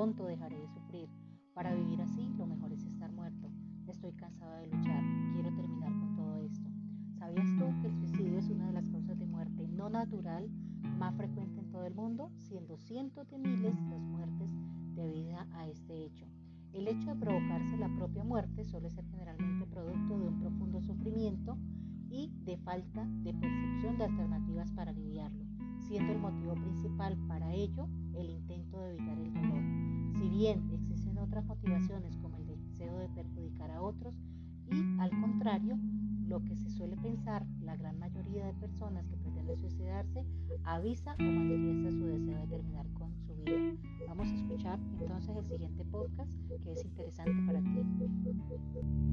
pronto dejaré de sufrir. Para vivir así, lo mejor es estar muerto. Estoy cansada de luchar. Quiero terminar con todo esto. ¿Sabías tú que el suicidio es una de las causas de muerte no natural más frecuente en todo el mundo, siendo cientos de miles las muertes debidas a este hecho? El hecho de provocarse la propia muerte suele ser generalmente producto de un profundo sufrimiento y de falta de percepción de alternativas para aliviarlo, siendo el motivo principal para ello el intento de evitar el dolor. Si bien existen otras motivaciones como el deseo de perjudicar a otros y al contrario, lo que se suele pensar, la gran mayoría de personas que pretenden suicidarse avisa o manifiesta su deseo de terminar con su vida. Vamos a escuchar entonces el siguiente podcast que es interesante para ti.